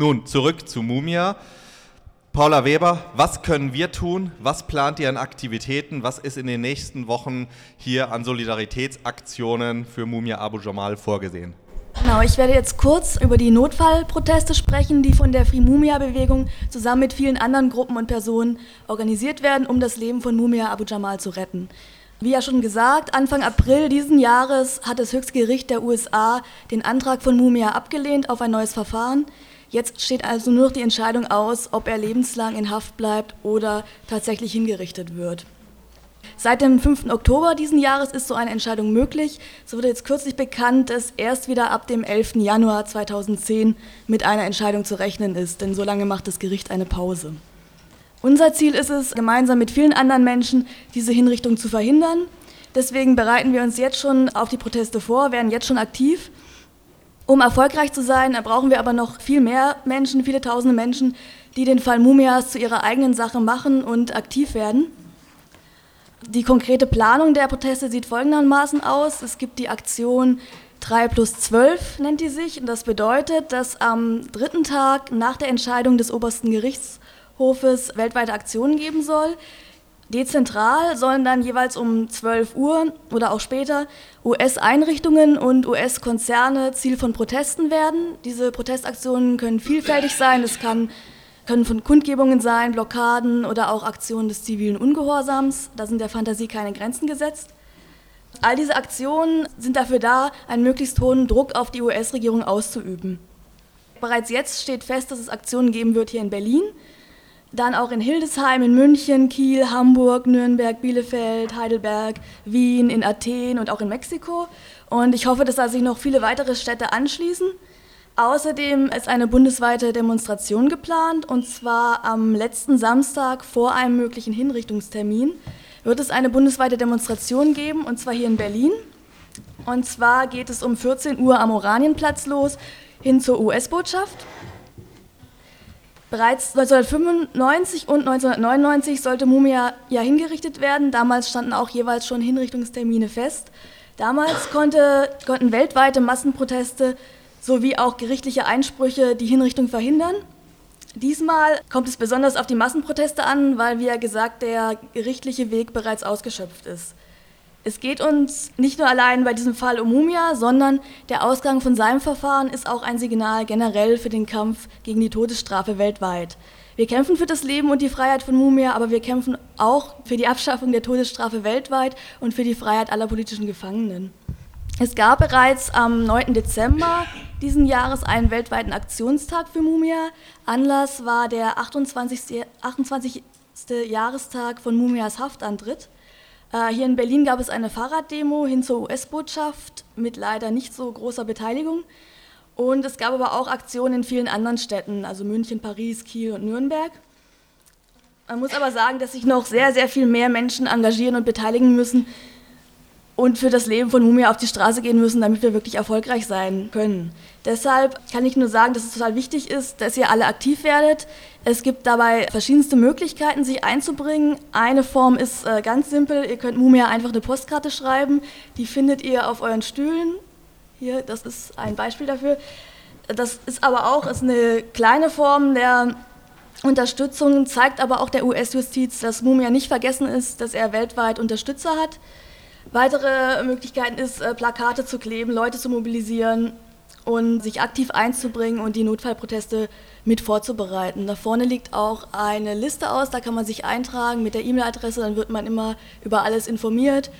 Nun, zurück zu Mumia. Paula Weber, was können wir tun? Was plant ihr an Aktivitäten? Was ist in den nächsten Wochen hier an Solidaritätsaktionen für Mumia Abu Jamal vorgesehen? Genau, ich werde jetzt kurz über die Notfallproteste sprechen, die von der Free Mumia Bewegung zusammen mit vielen anderen Gruppen und Personen organisiert werden, um das Leben von Mumia Abu Jamal zu retten. Wie ja schon gesagt, Anfang April diesen Jahres hat das Höchstgericht der USA den Antrag von Mumia abgelehnt auf ein neues Verfahren. Jetzt steht also nur noch die Entscheidung aus, ob er lebenslang in Haft bleibt oder tatsächlich hingerichtet wird. Seit dem 5. Oktober diesen Jahres ist so eine Entscheidung möglich. So wurde jetzt kürzlich bekannt, dass erst wieder ab dem 11. Januar 2010 mit einer Entscheidung zu rechnen ist, denn so lange macht das Gericht eine Pause. Unser Ziel ist es, gemeinsam mit vielen anderen Menschen diese Hinrichtung zu verhindern. Deswegen bereiten wir uns jetzt schon auf die Proteste vor, werden jetzt schon aktiv um erfolgreich zu sein, brauchen wir aber noch viel mehr Menschen, viele tausende Menschen, die den Fall Mumias zu ihrer eigenen Sache machen und aktiv werden. Die konkrete Planung der Proteste sieht folgendermaßen aus. Es gibt die Aktion 3 plus 12, nennt die sich. Und das bedeutet, dass am dritten Tag nach der Entscheidung des obersten Gerichtshofes weltweite Aktionen geben soll. Dezentral sollen dann jeweils um 12 Uhr oder auch später US-Einrichtungen und US-Konzerne Ziel von Protesten werden. Diese Protestaktionen können vielfältig sein. Es kann, können von Kundgebungen sein, Blockaden oder auch Aktionen des zivilen Ungehorsams. Da sind der Fantasie keine Grenzen gesetzt. All diese Aktionen sind dafür da, einen möglichst hohen Druck auf die US-Regierung auszuüben. Bereits jetzt steht fest, dass es Aktionen geben wird hier in Berlin. Dann auch in Hildesheim, in München, Kiel, Hamburg, Nürnberg, Bielefeld, Heidelberg, Wien, in Athen und auch in Mexiko. Und ich hoffe, dass da sich noch viele weitere Städte anschließen. Außerdem ist eine bundesweite Demonstration geplant und zwar am letzten Samstag vor einem möglichen Hinrichtungstermin wird es eine bundesweite Demonstration geben und zwar hier in Berlin. Und zwar geht es um 14 Uhr am Oranienplatz los hin zur US-Botschaft. Bereits 1995 und 1999 sollte Mumia ja hingerichtet werden. Damals standen auch jeweils schon Hinrichtungstermine fest. Damals konnte, konnten weltweite Massenproteste sowie auch gerichtliche Einsprüche die Hinrichtung verhindern. Diesmal kommt es besonders auf die Massenproteste an, weil, wie ja gesagt, der gerichtliche Weg bereits ausgeschöpft ist. Es geht uns nicht nur allein bei diesem Fall um Mumia, sondern der Ausgang von seinem Verfahren ist auch ein Signal generell für den Kampf gegen die Todesstrafe weltweit. Wir kämpfen für das Leben und die Freiheit von Mumia, aber wir kämpfen auch für die Abschaffung der Todesstrafe weltweit und für die Freiheit aller politischen Gefangenen. Es gab bereits am 9. Dezember diesen Jahres einen weltweiten Aktionstag für Mumia. Anlass war der 28. 28. Jahrestag von Mumias Haftantritt. Äh, hier in Berlin gab es eine Fahrraddemo hin zur US-Botschaft mit leider nicht so großer Beteiligung. Und es gab aber auch Aktionen in vielen anderen Städten, also München, Paris, Kiel und Nürnberg. Man muss aber sagen, dass sich noch sehr, sehr viel mehr Menschen engagieren und beteiligen müssen, und für das Leben von Mumia auf die Straße gehen müssen, damit wir wirklich erfolgreich sein können. Deshalb kann ich nur sagen, dass es total wichtig ist, dass ihr alle aktiv werdet. Es gibt dabei verschiedenste Möglichkeiten, sich einzubringen. Eine Form ist äh, ganz simpel, ihr könnt Mumia einfach eine Postkarte schreiben, die findet ihr auf euren Stühlen. Hier, das ist ein Beispiel dafür. Das ist aber auch ist eine kleine Form der Unterstützung, zeigt aber auch der US-Justiz, dass Mumia nicht vergessen ist, dass er weltweit Unterstützer hat. Weitere Möglichkeiten ist, äh, Plakate zu kleben, Leute zu mobilisieren und sich aktiv einzubringen und die Notfallproteste mit vorzubereiten. Da vorne liegt auch eine Liste aus, da kann man sich eintragen mit der E-Mail-Adresse, dann wird man immer über alles informiert